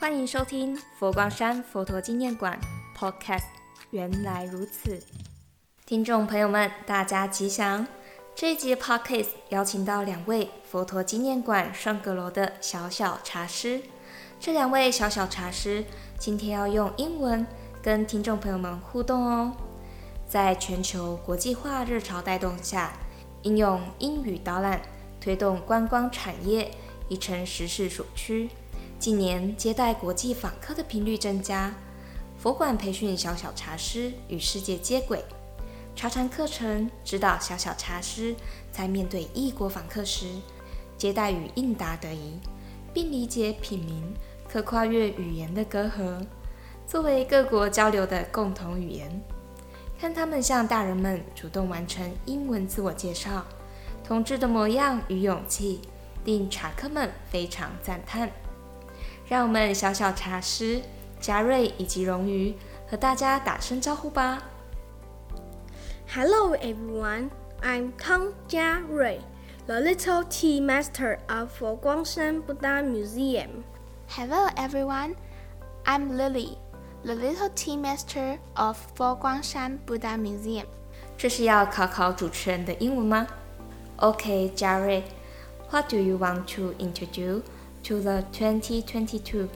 欢迎收听佛光山佛陀纪念馆 Podcast。原来如此，听众朋友们，大家吉祥。这一集 Podcast 邀请到两位佛陀纪念馆双阁楼的小小茶师。这两位小小茶师今天要用英文跟听众朋友们互动哦。在全球国际化热潮带动下，应用英语导览推动观光产业已成时势所趋。近年接待国际访客的频率增加，佛馆培训小小茶师与世界接轨，茶禅课程指导小小茶师在面对异国访客时，接待与应答得宜，并理解品茗。可跨越语言的隔阂，作为各国交流的共同语言。看他们向大人们主动完成英文自我介绍，同志的模样与勇气，令茶客们非常赞叹。让我们小小茶师嘉瑞以及荣瑜和大家打声招呼吧。Hello everyone, I'm Tang Jia Rui, the Little Tea Master of Foguangshan Buddha Museum. Hello everyone, I'm Lily, the little tea master of Foguangshan Buddha Museum. 这是要考考主持人的英文吗？Okay, Jared, what do you want to introduce to the 2022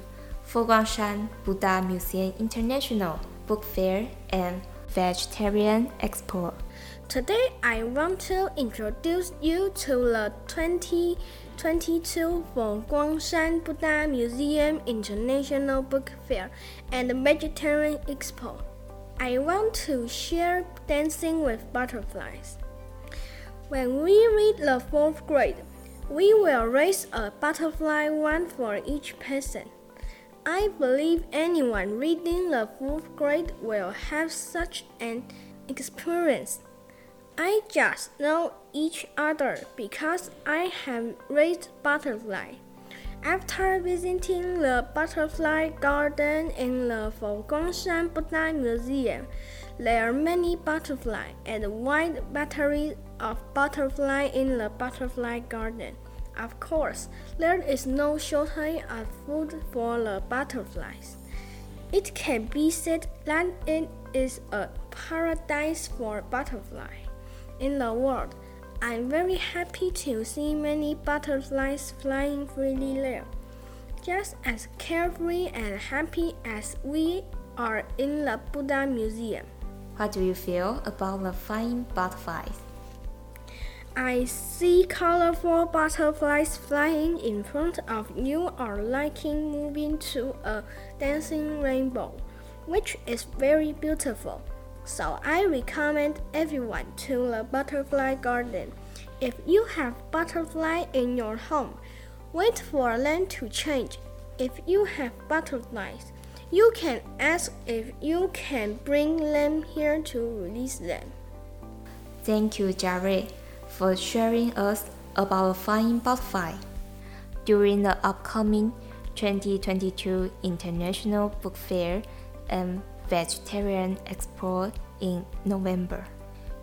Foguangshan Buddha Museum International Book Fair and Vegetarian Expo? Today, I want to introduce you to the 20 22 Guangshan Buddha Museum International Book Fair and Vegetarian Expo. I want to share Dancing with Butterflies. When we read the fourth grade, we will raise a butterfly one for each person. I believe anyone reading the fourth grade will have such an experience. I just know each other because I have raised butterfly. After visiting the butterfly garden in the Foguangshan Buddha Museum, there are many butterfly and wide batteries of butterfly in the butterfly garden. Of course, there is no shortage of food for the butterflies. It can be said that it is a paradise for butterflies in the world. I'm very happy to see many butterflies flying freely there. Just as carefree and happy as we are in the Buddha Museum. How do you feel about the flying butterflies? I see colorful butterflies flying in front of you or liking moving to a dancing rainbow, which is very beautiful. So I recommend everyone to the butterfly garden. If you have butterfly in your home, wait for them to change. If you have butterflies, you can ask if you can bring them here to release them. Thank you, Jared, for sharing us about the flying butterfly. During the upcoming 2022 International Book Fair and Vegetarian Expo in November.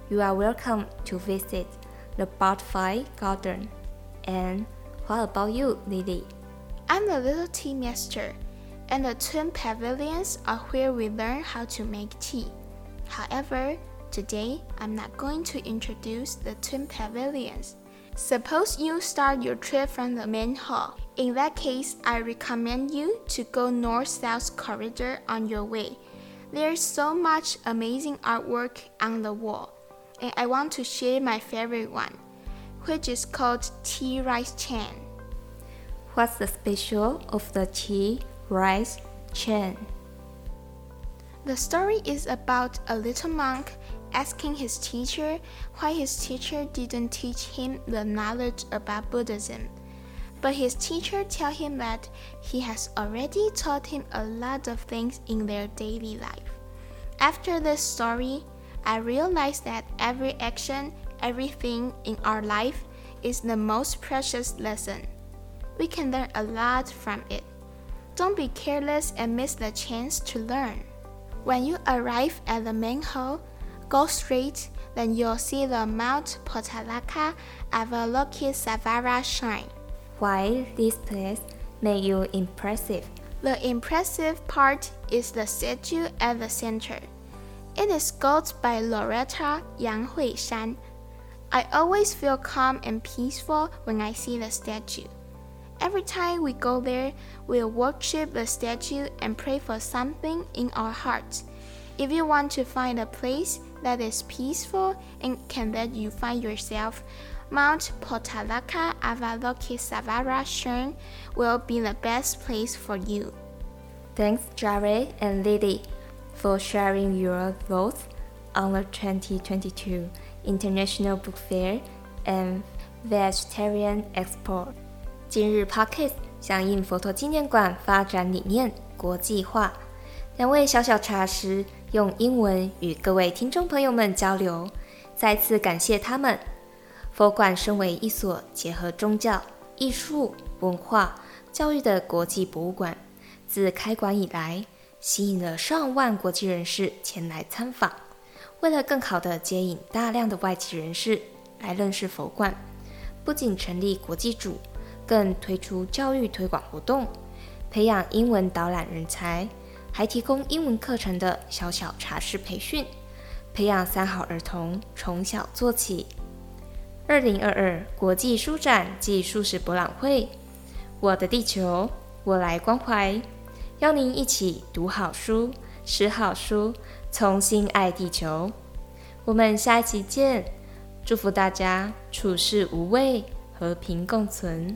You are welcome to visit the Butterfly Garden. And what about you, Lily? I'm the little tea master, and the twin pavilions are where we learn how to make tea. However, today I'm not going to introduce the twin pavilions. Suppose you start your trip from the main hall. In that case, I recommend you to go north south corridor on your way there's so much amazing artwork on the wall, and I want to share my favorite one, which is called Tea Rice Chain. What's the special of the tea rice chain? The story is about a little monk asking his teacher why his teacher didn't teach him the knowledge about Buddhism. But his teacher tell him that he has already taught him a lot of things in their daily life. After this story, I realized that every action, everything in our life is the most precious lesson. We can learn a lot from it. Don't be careless and miss the chance to learn. When you arrive at the main hall, go straight, then you'll see the Mount Potalaka Avalokitesvara shrine. Why this place made you impressive? The impressive part is the statue at the center. It is sculpted by Loretta Yang Hui Shan. I always feel calm and peaceful when I see the statue. Every time we go there, we'll worship the statue and pray for something in our hearts. If you want to find a place that is peaceful and can let you find yourself, Mount Potalaka Avalokitesvara Shrine will be the best place for you. Thanks, Jared and Lily, for sharing your thoughts on the 2022 International Book Fair and Vegetarian Expo. 今日 Pocket 响应佛陀纪念馆发展理念国际化，两位小小茶师用英文与各位听众朋友们交流，再次感谢他们。佛馆身为一所结合宗教、艺术、文化、教育的国际博物馆，自开馆以来，吸引了上万国际人士前来参访。为了更好地接引大量的外籍人士来认识佛馆，不仅成立国际组。更推出教育推广活动，培养英文导览人才，还提供英文课程的小小茶室培训，培养三好儿童从小做起。二零二二国际书展暨素食博览会，我的地球，我来关怀，邀您一起读好书，识好书，重新爱地球。我们下一期见，祝福大家处事无畏，和平共存。